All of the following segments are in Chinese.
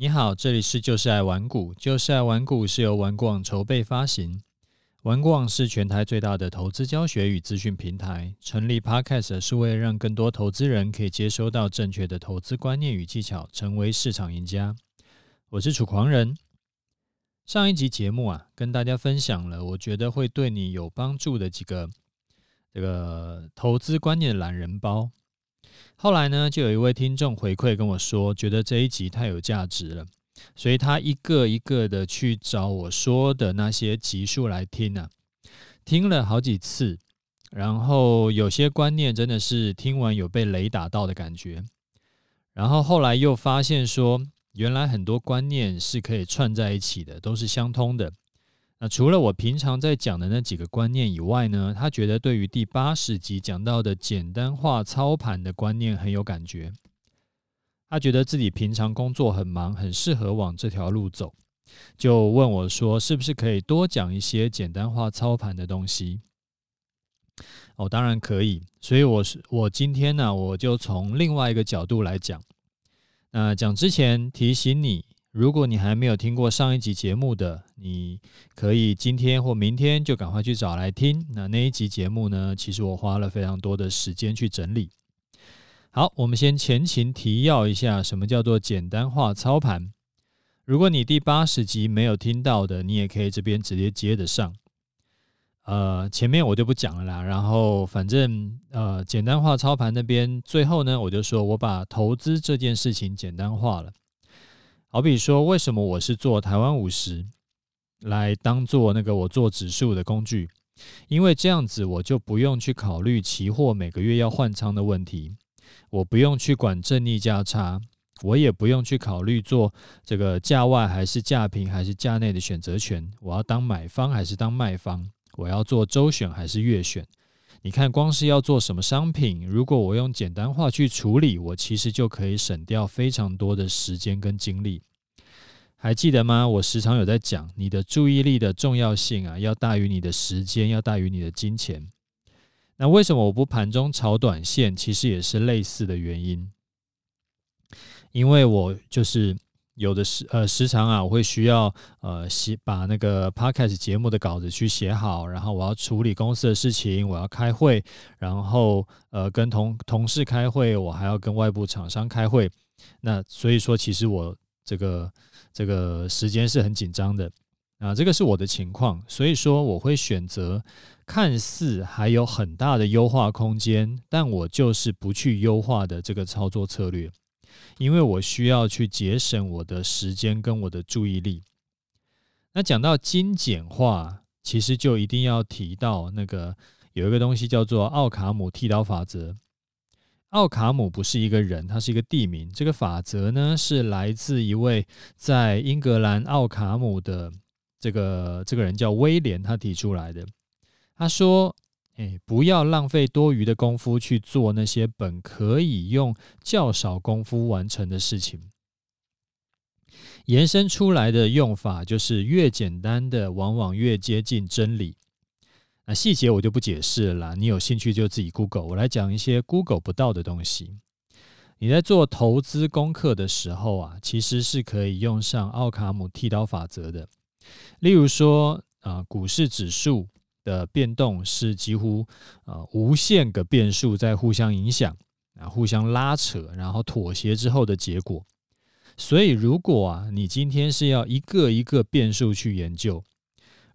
你好，这里是就是爱玩股，就是爱玩股是由玩股网筹备发行。玩股网是全台最大的投资教学与资讯平台。成立 Podcast 是为了让更多投资人可以接收到正确的投资观念与技巧，成为市场赢家。我是楚狂人。上一集节目啊，跟大家分享了我觉得会对你有帮助的几个这个投资观念的懒人包。后来呢，就有一位听众回馈跟我说，觉得这一集太有价值了，所以他一个一个的去找我说的那些集数来听啊，听了好几次，然后有些观念真的是听完有被雷打到的感觉，然后后来又发现说，原来很多观念是可以串在一起的，都是相通的。那除了我平常在讲的那几个观念以外呢，他觉得对于第八十集讲到的简单化操盘的观念很有感觉。他觉得自己平常工作很忙，很适合往这条路走，就问我说：“是不是可以多讲一些简单化操盘的东西？”哦，当然可以。所以我是我今天呢，我就从另外一个角度来讲。那讲之前提醒你。如果你还没有听过上一集节目的，你可以今天或明天就赶快去找来听。那那一集节目呢，其实我花了非常多的时间去整理。好，我们先前情提要一下，什么叫做简单化操盘？如果你第八十集没有听到的，你也可以这边直接接得上。呃，前面我就不讲了啦。然后反正呃，简单化操盘那边最后呢，我就说我把投资这件事情简单化了。好比说，为什么我是做台湾五十来当做那个我做指数的工具？因为这样子我就不用去考虑期货每个月要换仓的问题，我不用去管正逆价差，我也不用去考虑做这个价外还是价平还是价内的选择权，我要当买方还是当卖方，我要做周选还是月选。你看，光是要做什么商品，如果我用简单化去处理，我其实就可以省掉非常多的时间跟精力。还记得吗？我时常有在讲，你的注意力的重要性啊，要大于你的时间，要大于你的金钱。那为什么我不盘中炒短线？其实也是类似的原因，因为我就是。有的时呃时常啊，我会需要呃写把那个 podcast 节目的稿子去写好，然后我要处理公司的事情，我要开会，然后呃跟同同事开会，我还要跟外部厂商开会。那所以说，其实我这个这个时间是很紧张的啊，这个是我的情况。所以说，我会选择看似还有很大的优化空间，但我就是不去优化的这个操作策略。因为我需要去节省我的时间跟我的注意力。那讲到精简化，其实就一定要提到那个有一个东西叫做奥卡姆剃刀法则。奥卡姆不是一个人，他是一个地名。这个法则呢，是来自一位在英格兰奥卡姆的这个这个人叫威廉，他提出来的。他说。哎，不要浪费多余的功夫去做那些本可以用较少功夫完成的事情。延伸出来的用法就是越简单的，往往越接近真理。那细节我就不解释了，你有兴趣就自己 Google。我来讲一些 Google 不到的东西。你在做投资功课的时候啊，其实是可以用上奥卡姆剃刀法则的。例如说啊，股市指数。的变动是几乎呃无限个变数在互相影响啊，互相拉扯，然后妥协之后的结果。所以，如果啊你今天是要一个一个变数去研究，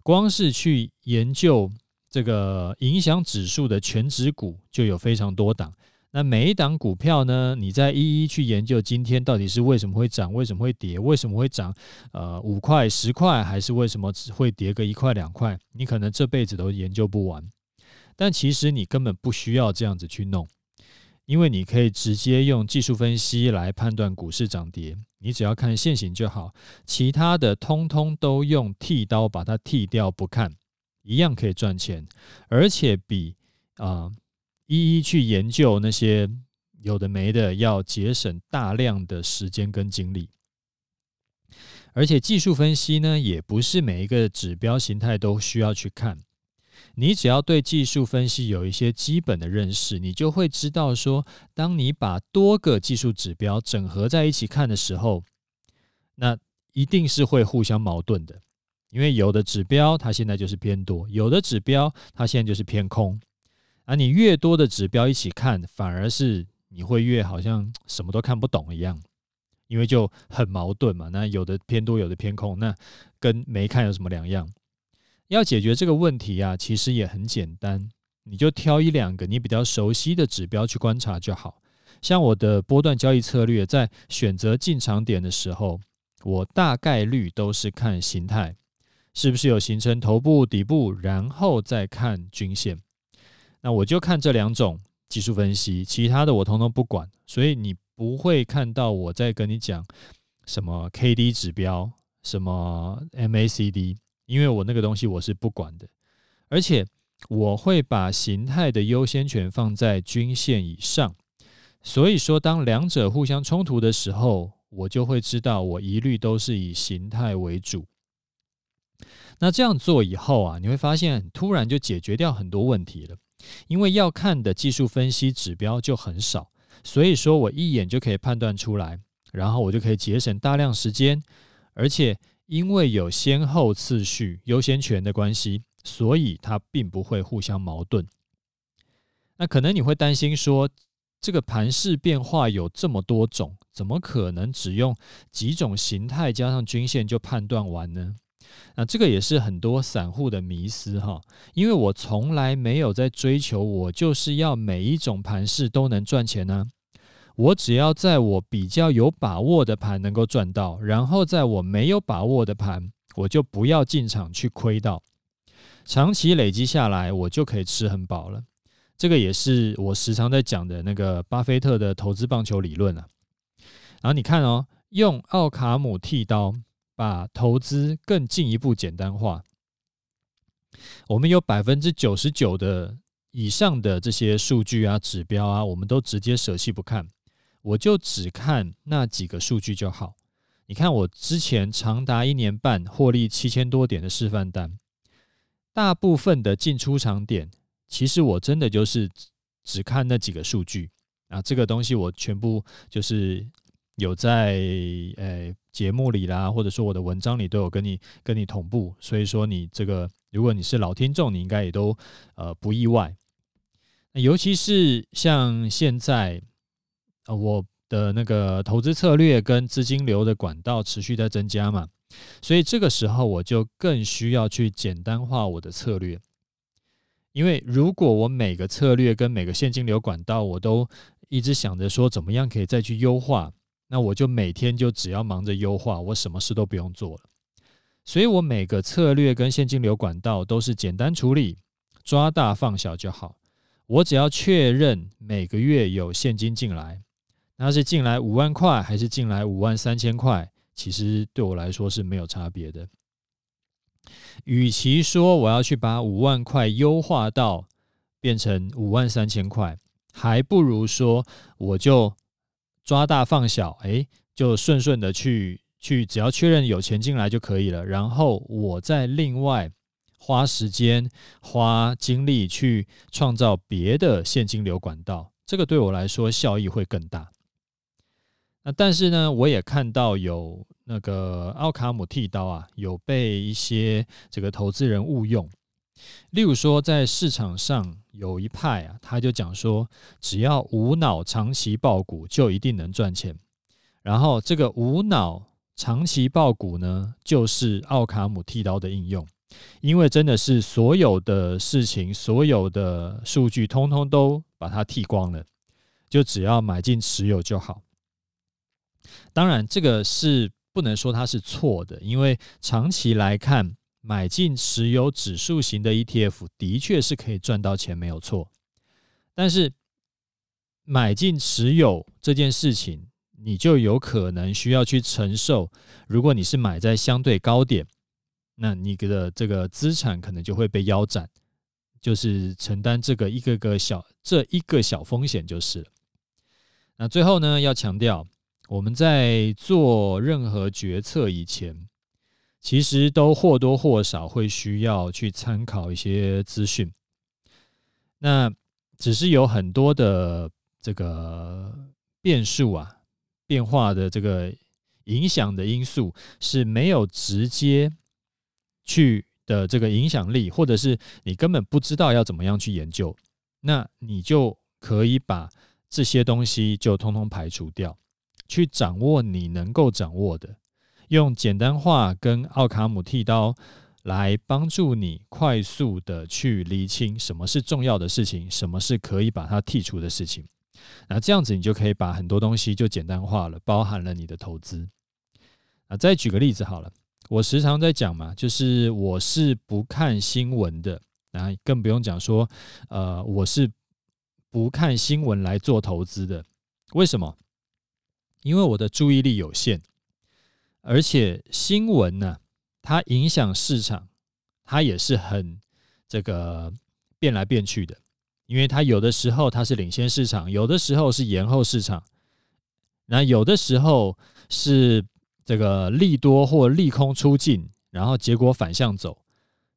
光是去研究这个影响指数的全值股就有非常多档。那每一档股票呢，你再一一去研究，今天到底是为什么会涨，为什么会跌，为什么会涨？呃，五块、十块，还是为什么只会跌个一块、两块？你可能这辈子都研究不完。但其实你根本不需要这样子去弄，因为你可以直接用技术分析来判断股市涨跌，你只要看线型就好，其他的通通都用剃刀把它剃掉不看，一样可以赚钱，而且比啊。一一去研究那些有的没的，要节省大量的时间跟精力。而且技术分析呢，也不是每一个指标形态都需要去看。你只要对技术分析有一些基本的认识，你就会知道说，当你把多个技术指标整合在一起看的时候，那一定是会互相矛盾的，因为有的指标它现在就是偏多，有的指标它现在就是偏空，而你越多的指标一起看，反而是你会越好像什么都看不懂一样，因为就很矛盾嘛。那有的偏多，有的偏空，那跟没看有什么两样？要解决这个问题啊，其实也很简单，你就挑一两个你比较熟悉的指标去观察就好。像我的波段交易策略，在选择进场点的时候，我大概率都是看形态，是不是有形成头部、底部，然后再看均线。那我就看这两种技术分析，其他的我通通不管。所以你不会看到我在跟你讲什么 KD 指标、什么 MACD，因为我那个东西我是不管的，而且我会把形态的优先权放在均线以上。所以说，当两者互相冲突的时候，我就会知道我一律都是以形态为主。那这样做以后啊，你会发现突然就解决掉很多问题了，因为要看的技术分析指标就很少，所以说我一眼就可以判断出来，然后我就可以节省大量时间，而且因为有先后次序、优先权的关系，所以它并不会互相矛盾。那可能你会担心说，这个盘势变化有这么多种，怎么可能只用几种形态加上均线就判断完呢？那这个也是很多散户的迷思哈，因为我从来没有在追求，我就是要每一种盘势都能赚钱呢。我只要在我比较有把握的盘能够赚到，然后在我没有把握的盘，我就不要进场去亏到，长期累积下来，我就可以吃很饱了。这个也是我时常在讲的那个巴菲特的投资棒球理论啊。然后你看哦，用奥卡姆剃刀把投资更进一步简单化。我们有百分之九十九的以上的这些数据啊、指标啊，我们都直接舍弃不看，我就只看那几个数据就好。你看我之前长达一年半获利七千多点的示范单，大部分的进出场点。其实我真的就是只看那几个数据啊，这个东西我全部就是有在诶节目里啦，或者说我的文章里都有跟你跟你同步，所以说你这个如果你是老听众，你应该也都呃不意外。那尤其是像现在呃我的那个投资策略跟资金流的管道持续在增加嘛，所以这个时候我就更需要去简单化我的策略。因为如果我每个策略跟每个现金流管道，我都一直想着说怎么样可以再去优化，那我就每天就只要忙着优化，我什么事都不用做了。所以我每个策略跟现金流管道都是简单处理，抓大放小就好。我只要确认每个月有现金进来，那是进来五万块还是进来五万三千块，其实对我来说是没有差别的。与其说我要去把五万块优化到变成五万三千块，还不如说我就抓大放小，哎，就顺顺的去去，只要确认有钱进来就可以了。然后我再另外花时间、花精力去创造别的现金流管道，这个对我来说效益会更大。那但是呢，我也看到有。那个奥卡姆剃刀啊，有被一些这个投资人误用。例如说，在市场上有一派啊，他就讲说，只要无脑长期抱股，就一定能赚钱。然后这个无脑长期抱股呢，就是奥卡姆剃刀的应用，因为真的是所有的事情、所有的数据，通通都把它剃光了，就只要买进持有就好。当然，这个是。不能说它是错的，因为长期来看，买进持有指数型的 ETF 的确是可以赚到钱，没有错。但是买进持有这件事情，你就有可能需要去承受。如果你是买在相对高点，那你的这个资产可能就会被腰斩，就是承担这个一个个小这一个小风险就是。那最后呢，要强调。我们在做任何决策以前，其实都或多或少会需要去参考一些资讯。那只是有很多的这个变数啊，变化的这个影响的因素是没有直接去的这个影响力，或者是你根本不知道要怎么样去研究，那你就可以把这些东西就通通排除掉，去掌握你能够掌握的，用简单化跟奥卡姆剃刀来帮助你快速的去厘清什么是重要的事情，什么是可以把它剔除的事情。那这样子，你就可以把很多东西就简单化了，包含了你的投资。啊，再举个例子好了，我时常在讲嘛，就是我是不看新闻的，啊，更不用讲说，呃，我是不看新闻来做投资的。为什么？因为我的注意力有限，而且新闻呢，它影响市场，它也是很这个变来变去的。因为它有的时候它是领先市场，有的时候是延后市场，那有的时候是这个利多或利空出尽，然后结果反向走，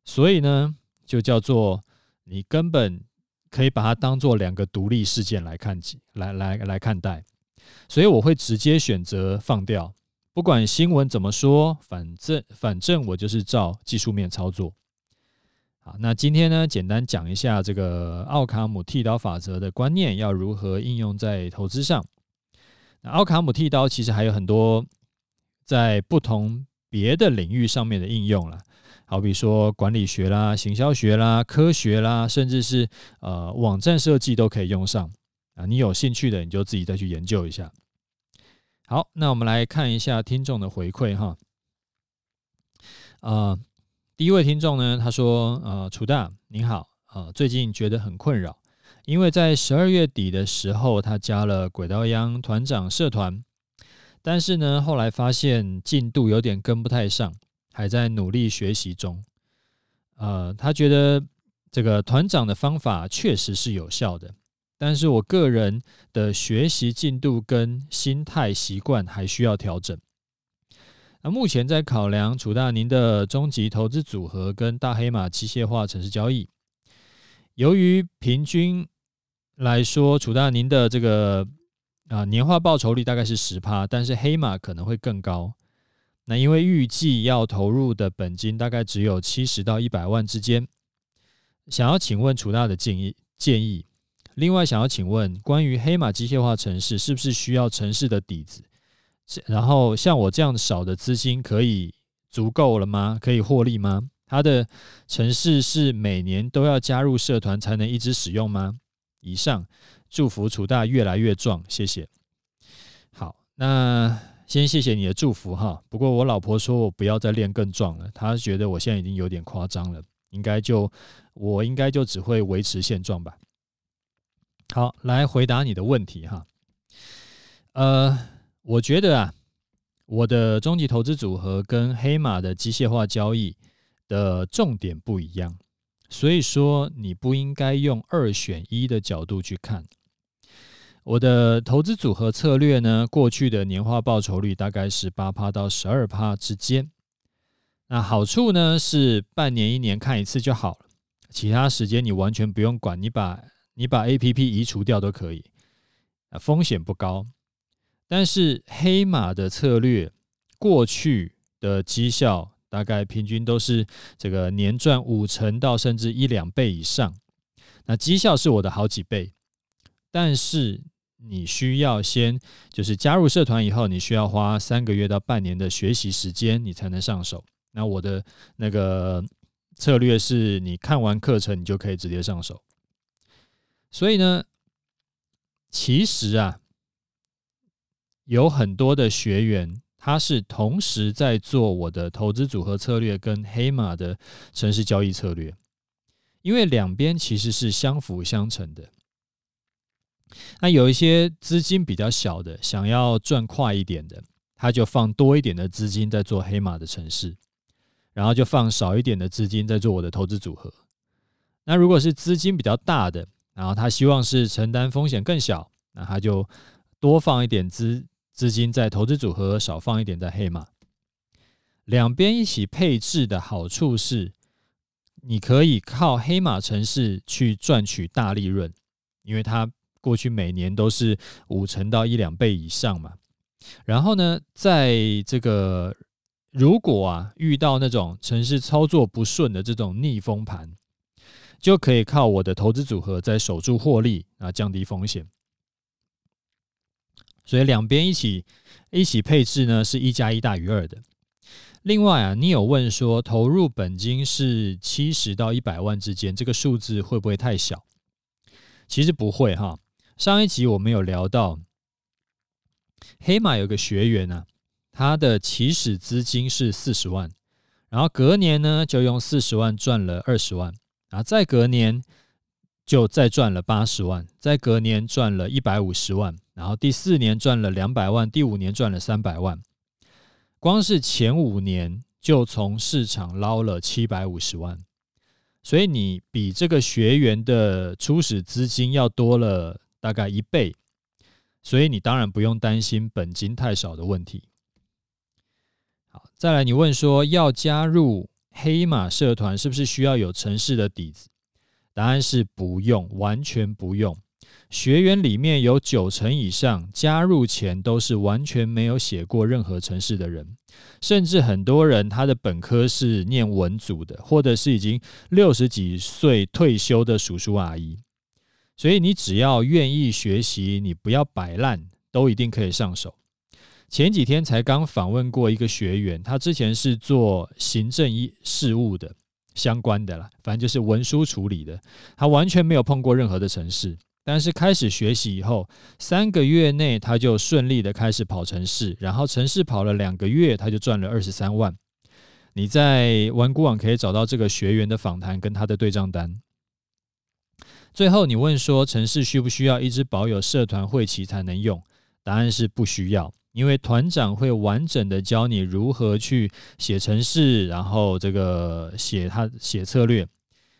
所以呢，就叫做你根本可以把它当做两个独立事件来看，来来来看待，所以我会直接选择放掉，不管新闻怎么说，反正反正我就是照技术面操作。好，那今天呢，简单讲一下这个奥卡姆剃刀法则的观念要如何应用在投资上。那奥卡姆剃刀其实还有很多在不同别的领域上面的应用啦，好比说管理学啦、行销学啦、科学啦，甚至是呃网站设计都可以用上啊。你有兴趣的，你就自己再去研究一下。好，那我们来看一下听众的回馈哈，呃。第一位听众呢，他说：“呃，楚大您好，呃，最近觉得很困扰，因为在十二月底的时候，他加了轨道央团长社团，但是呢，后来发现进度有点跟不太上，还在努力学习中。呃，他觉得这个团长的方法确实是有效的，但是我个人的学习进度跟心态习惯还需要调整。”那目前在考量楚大您的终极投资组合跟大黑马机械化城市交易。由于平均来说，楚大您的这个啊年化报酬率大概是十趴，但是黑马可能会更高。那因为预计要投入的本金大概只有七十到一百万之间，想要请问楚大的建议建议。另外想要请问，关于黑马机械化城市是不是需要城市的底子？然后像我这样少的资金可以足够了吗？可以获利吗？它的城市是每年都要加入社团才能一直使用吗？以上，祝福楚大越来越壮，谢谢。好，那先谢谢你的祝福哈。不过我老婆说我不要再练更壮了，她觉得我现在已经有点夸张了，应该就我应该就只会维持现状吧。好，来回答你的问题哈。呃。我觉得啊，我的终极投资组合跟黑马的机械化交易的重点不一样，所以说你不应该用二选一的角度去看。我的投资组合策略呢，过去的年化报酬率大概是八趴到十二趴之间。那好处呢是半年一年看一次就好了，其他时间你完全不用管，你把你把 APP 移除掉都可以，啊，风险不高。但是黑马的策略，过去的绩效大概平均都是这个年赚五成到甚至一两倍以上。那绩效是我的好几倍，但是你需要先就是加入社团以后，你需要花三个月到半年的学习时间，你才能上手。那我的那个策略是你看完课程，你就可以直接上手。所以呢，其实啊。有很多的学员，他是同时在做我的投资组合策略跟黑马的城市交易策略，因为两边其实是相辅相成的。那有一些资金比较小的，想要赚快一点的，他就放多一点的资金在做黑马的城市，然后就放少一点的资金在做我的投资组合。那如果是资金比较大的，然后他希望是承担风险更小，那他就多放一点资。资金在投资组合少放一点在黑马，两边一起配置的好处是，你可以靠黑马城市去赚取大利润，因为它过去每年都是五成到一两倍以上嘛。然后呢，在这个如果啊遇到那种城市操作不顺的这种逆风盘，就可以靠我的投资组合在守住获利啊，降低风险。所以两边一起一起配置呢，是一加一大于二的。另外啊，你有问说投入本金是七十到一百万之间，这个数字会不会太小？其实不会哈。上一集我们有聊到，黑马有个学员啊，他的起始资金是四十万，然后隔年呢就用四十万赚了二十万，啊，再隔年就再赚了八十万，再隔年赚了一百五十万，然后第四年赚了两百万，第五年赚了三百万。光是前五年就从市场捞了七百五十万，所以你比这个学员的初始资金要多了大概一倍，所以你当然不用担心本金太少的问题。好，再来你问说要加入黑马社团是不是需要有城市的底子？答案是不用，完全不用。学员里面有九成以上加入前都是完全没有写过任何城市的人，甚至很多人他的本科是念文组的，或者是已经六十几岁退休的叔叔阿姨。所以你只要愿意学习，你不要摆烂，都一定可以上手。前几天才刚访问过一个学员，他之前是做行政一事务的相关的啦，反正就是文书处理的，他完全没有碰过任何的城市。但是开始学习以后，三个月内他就顺利的开始跑城市，然后城市跑了两个月，他就赚了二十三万。你在玩股网可以找到这个学员的访谈跟他的对账单。最后你问说，城市需不需要一直保有社团会旗才能用？答案是不需要，因为团长会完整的教你如何去写程式，然后这个写他写策略。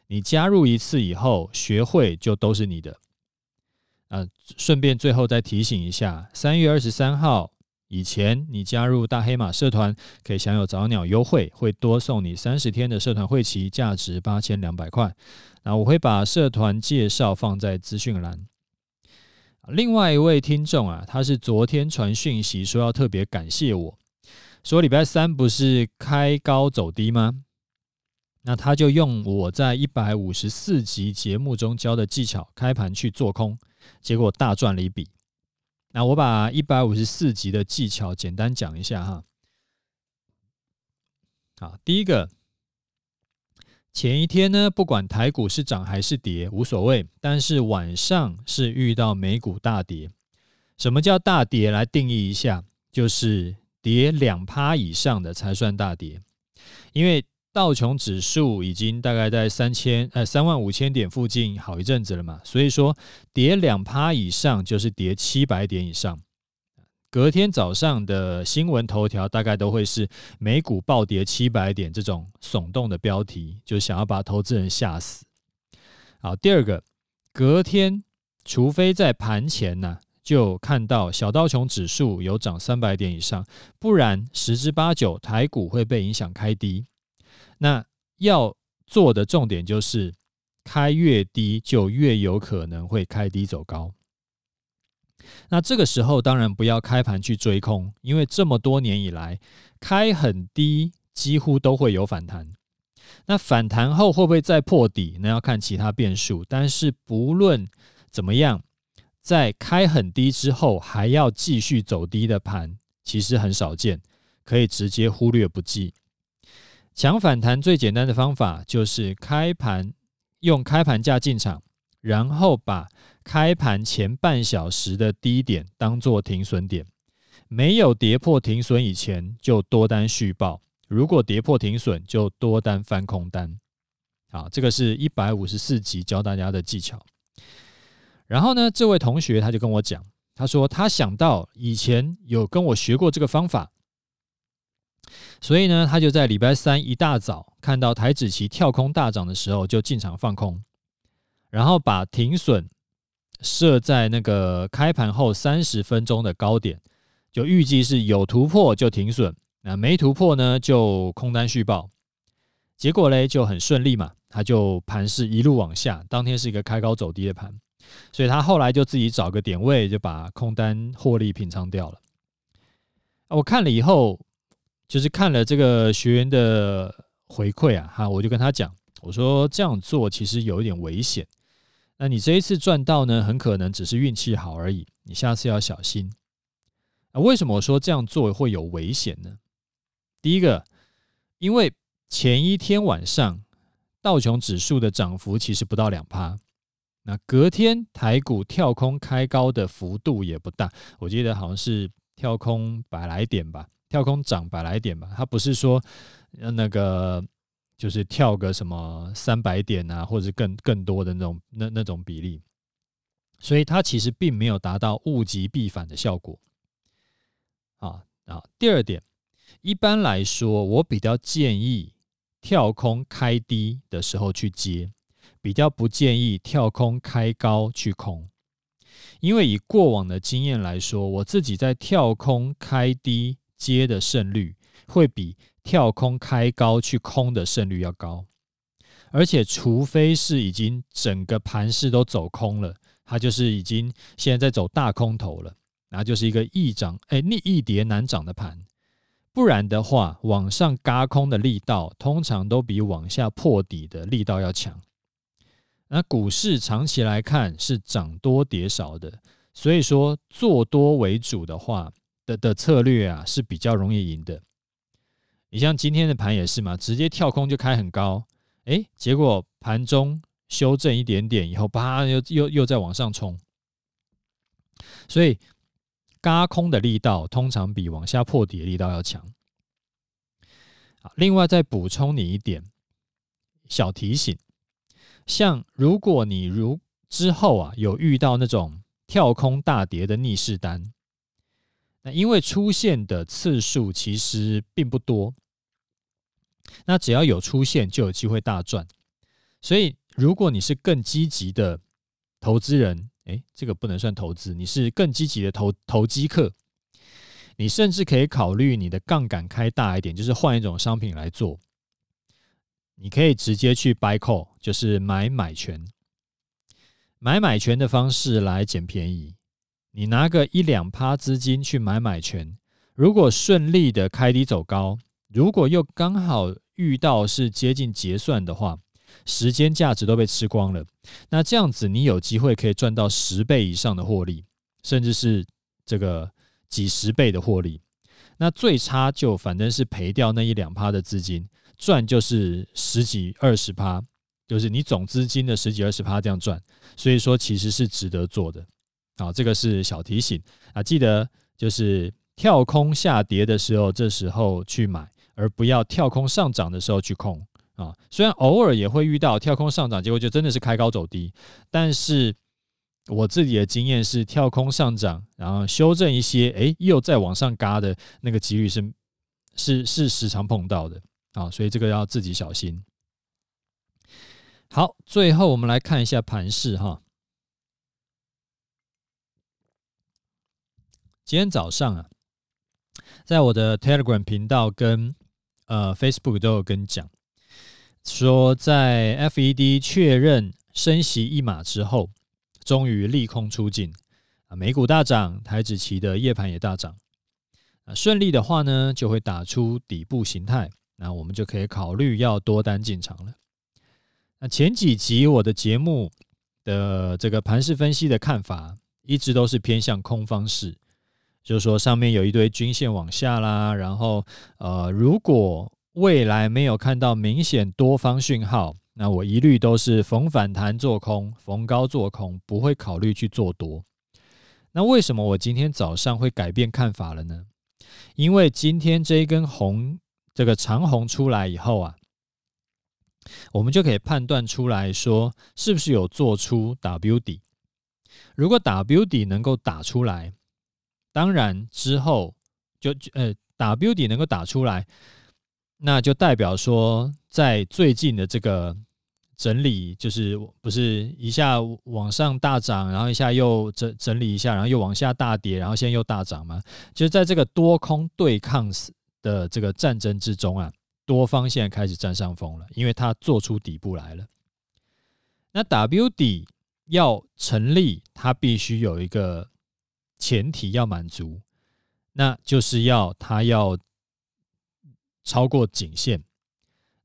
你加入一次以后，学会就都是你的。啊，顺便最后再提醒一下，三月二十三号以前，你加入大黑马社团可以享有早鸟优惠，会多送你三十天的社团会期，价值八千两百块。那我会把社团介绍放在资讯栏。另外一位听众啊，他是昨天传讯息说要特别感谢我，说礼拜三不是开高走低吗？那他就用我在一百五十四集节目中教的技巧开盘去做空。结果大赚了一笔。那我把一百五十四集的技巧简单讲一下哈。好，第一个，前一天呢，不管台股是涨还是跌无所谓，但是晚上是遇到美股大跌。什么叫大跌？来定义一下，就是跌两趴以上的才算大跌，因为。道琼指数已经大概在三千呃三万五千点附近好一阵子了嘛，所以说跌两趴以上就是跌七百点以上。隔天早上的新闻头条大概都会是美股暴跌七百点这种耸动的标题，就想要把投资人吓死。好，第二个，隔天除非在盘前呢、就看到小道琼指数有涨三百点以上，不然十之八九台股会被影响开低。那要做的重点就是，开越低就越有可能会开低走高。那这个时候当然不要开盘去追空，因为这么多年以来，开很低几乎都会有反弹。那反弹后会不会再破底？那要看其他变数。但是不论怎么样，在开很低之后还要继续走低的盘，其实很少见，可以直接忽略不计。抢反弹最简单的方法就是开盘用开盘价进场，然后把开盘前半小时的低点当做停损点，没有跌破停损以前就多单续报，如果跌破停损就多单翻空单。好，这个是一百五十四集教大家的技巧。然后呢，这位同学他就跟我讲，他说他想到以前有跟我学过这个方法。所以呢，他就在礼拜三一大早看到台指期跳空大涨的时候，就进场放空，然后把停损设在那个开盘后三十分钟的高点，就预计是有突破就停损，那没突破呢就空单续报。结果嘞就很顺利嘛，他就盘势一路往下，当天是一个开高走低的盘，所以他后来就自己找个点位就把空单获利平仓掉了。我看了以后，就是看了这个学员的回馈啊，哈，我就跟他讲，我说这样做其实有一点危险。那你这一次赚到呢，很可能只是运气好而已，你下次要小心。啊，为什么我说这样做会有危险呢？第一个，因为前一天晚上道琼指数的涨幅其实不到两趴，那隔天台股跳空开高的幅度也不大，我记得好像是跳空百来点吧，跳空涨百来点吧，它不是说那个就是跳个什么三百点啊，或者更更多的那种那那种比例，所以它其实并没有达到物极必反的效果。啊啊，第二点。一般来说，我比较建议跳空开低的时候去接，比较不建议跳空开高去空。因为以过往的经验来说，我自己在跳空开低接的胜率会比跳空开高去空的胜率要高。而且，除非是已经整个盘势都走空了，它就是已经现在在走大空头了，然后就是一个易涨哎逆易跌难涨的盘。不然的话，往上嘎空的力道通常都比往下破底的力道要强。那股市长期来看是涨多跌少的，所以说做多为主的话的的策略啊是比较容易赢的。你像今天的盘也是嘛，直接跳空就开很高，哎，结果盘中修正一点点以后，啪又又又再往上冲，所以。嘎空的力道通常比往下破底的力道要强。另外再补充你一点小提醒，像如果你如之后啊有遇到那种跳空大跌的逆势单，那因为出现的次数其实并不多，那只要有出现就有机会大赚。所以如果你是更积极的投资人，诶，这个不能算投资，你是更积极的投投机客，你甚至可以考虑你的杠杆开大一点，就是换一种商品来做。你可以直接去 buy call，就是买买权，买买权的方式来捡便宜。你拿个一两趴资金去买买权，如果顺利的开低走高，如果又刚好遇到是接近结算的话。时间价值都被吃光了，那这样子你有机会可以赚到十倍以上的获利，甚至是这个几十倍的获利。那最差就反正是赔掉那一两趴的资金，赚就是十几二十趴，就是你总资金的十几二十趴这样赚。所以说其实是值得做的。啊，这个是小提醒啊，记得就是跳空下跌的时候，这时候去买，而不要跳空上涨的时候去空。啊，虽然偶尔也会遇到跳空上涨，结果就真的是开高走低，但是我自己的经验是，跳空上涨，然后修正一些，哎，又再往上嘎的那个几率是是是时常碰到的啊，所以这个要自己小心。好，最后我们来看一下盘势哈。今天早上啊，在我的 Telegram 频道跟呃 Facebook 都有跟讲。说在 FED 确认升息一码之后，终于利空出尽啊，美股大涨，台指期的夜盘也大涨啊，顺利的话呢，就会打出底部形态，那我们就可以考虑要多单进场了。那前几集我的节目的这个盘势分析的看法，一直都是偏向空方式，就是说上面有一堆均线往下啦，然后呃，如果未来没有看到明显多方讯号，那我一律都是逢反弹做空，逢高做空，不会考虑去做多。那为什么我今天早上会改变看法了呢？因为今天这一根红，这个长红出来以后啊，我们就可以判断出来说，是不是有做出 W 底。如果 W 底能够打出来，当然之后就呃 W 底能够打出来。那就代表说，在最近的这个整理，就是不是一下往上大涨，然后一下又整整理一下，然后又往下大跌，然后现在又大涨吗？就是在这个多空对抗的这个战争之中啊，多方现在开始占上风了，因为它做出底部来了。那 W 底要成立，它必须有一个前提要满足。那就是要它要超过颈线。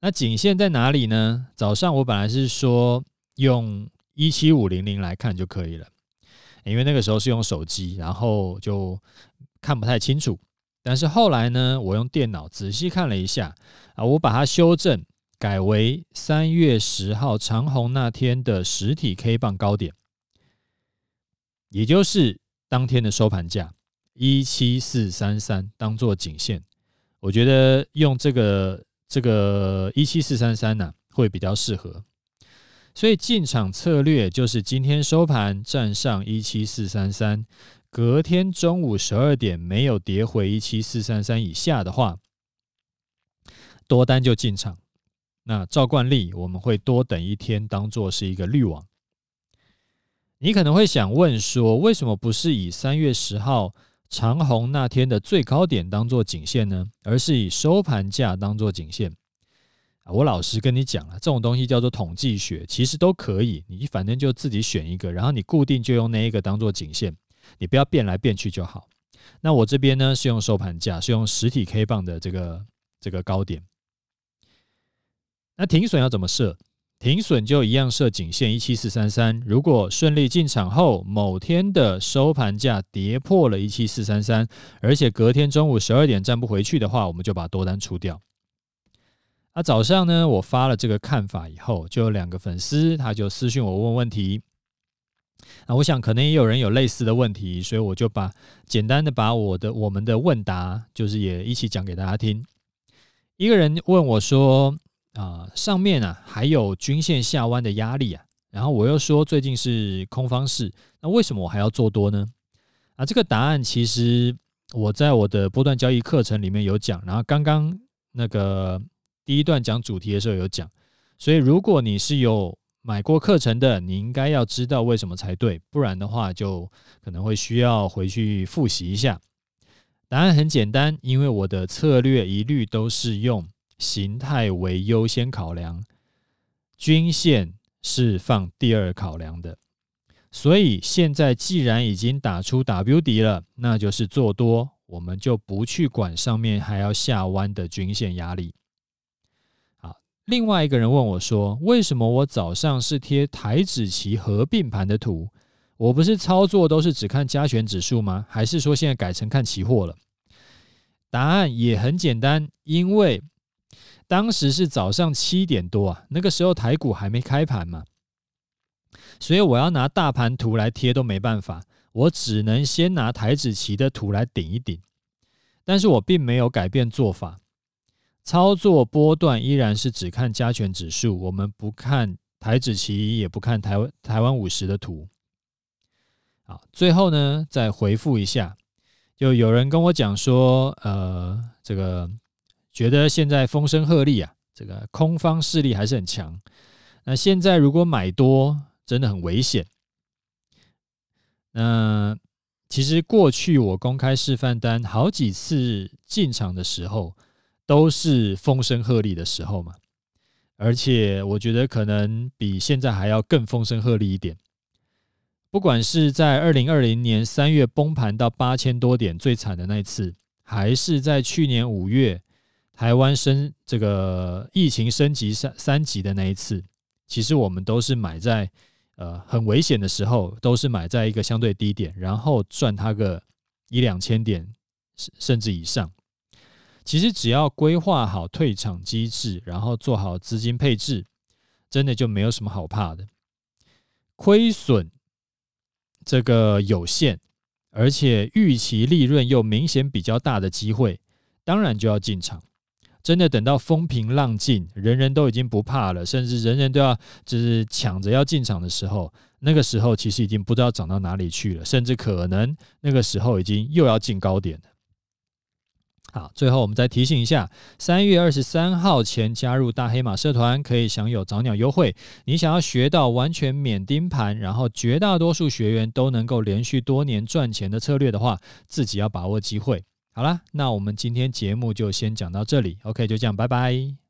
那颈线在哪里呢？早上我本来是说用一七五零零来看就可以了，因为那个时候是用手机，然后就看不太清楚。但是后来呢，我用电脑仔细看了一下啊，我把它修正，改为三月十号长虹那天的实体 K 棒高点，也就是当天的收盘价一七四三三，当做颈线。我觉得用这个这个一七四三三呢，会比较适合。所以进场策略就是今天收盘站上一七四三三。隔天中午十二点没有跌回一七四三三以下的话，多单就进场。那照惯例，我们会多等一天，当做是一个滤网。你可能会想问说，为什么不是以三月十号长虹那天的最高点当做颈线呢？而是以收盘价当做颈线？我老实跟你讲了，这种东西叫做统计学，其实都可以。你反正就自己选一个，然后你固定就用那一个当做颈线。你不要变来变去就好。那我这边呢，是用收盘价，是用实体 K 棒的这个这个高点。那停损要怎么设？停损就一样设颈线一七四三三。如果顺利进场后，某天的收盘价跌破了一七四三三，而且隔天中午十二点站不回去的话，我们就把多单出掉。那早上呢，我发了这个看法以后，就有两个粉丝他就私讯我问问题。那我想可能也有人有类似的问题，所以我就把简单的把我的我们的问答，就是也一起讲给大家听。一个人问我说：“啊，上面啊还有均线下弯的压力啊。”然后我又说最近是空方式，那为什么我还要做多呢？啊，这个答案其实我在我的波段交易课程里面有讲，然后刚刚那个第一段讲主题的时候有讲，所以如果你是有买过课程的，你应该要知道为什么才对，不然的话就可能会需要回去复习一下。答案很简单，因为我的策略一律都是用形态为优先考量，均线是放第二考量的。所以现在既然已经打出 W 底了，那就是做多，我们就不去管上面还要下弯的均线压力。另外一个人问我说：“为什么我早上是贴台指期合并盘的图？我不是操作都是只看加权指数吗？还是说现在改成看期货了？”答案也很简单，因为当时是早上七点多啊，那个时候台股还没开盘嘛，所以我要拿大盘图来贴都没办法，我只能先拿台指期的图来顶一顶。但是我并没有改变做法。操作波段依然是只看加权指数，我们不看台指期，也不看台湾台湾五十的图。好，最后呢，再回复一下，就有人跟我讲说，呃，这个觉得现在风声鹤唳啊，这个空方势力还是很强。那现在如果买多，真的很危险。那其实过去我公开示范单好几次进场的时候。都是风声鹤唳的时候嘛，而且我觉得可能比现在还要更风声鹤唳一点。不管是在二零二零年三月崩盘到八千多点最惨的那一次，还是在去年五月台湾升这个疫情升级三三级的那一次，其实我们都是买在呃很危险的时候，都是买在一个相对低点，然后赚它个一两千点甚至以上。其实只要规划好退场机制，然后做好资金配置，真的就没有什么好怕的。亏损这个有限，而且预期利润又明显比较大的机会，当然就要进场。真的等到风平浪静，人人都已经不怕了，甚至人人都要就是抢着要进场的时候，那个时候其实已经不知道涨到哪里去了，甚至可能那个时候已经又要进高点了。好，最后我们再提醒一下，三月二十三号前加入大黑马社团可以享有早鸟优惠。你想要学到完全免盯盘，然后绝大多数学员都能够连续多年赚钱的策略的话，自己要把握机会。好啦，那我们今天节目就先讲到这里。OK，就这样，拜拜。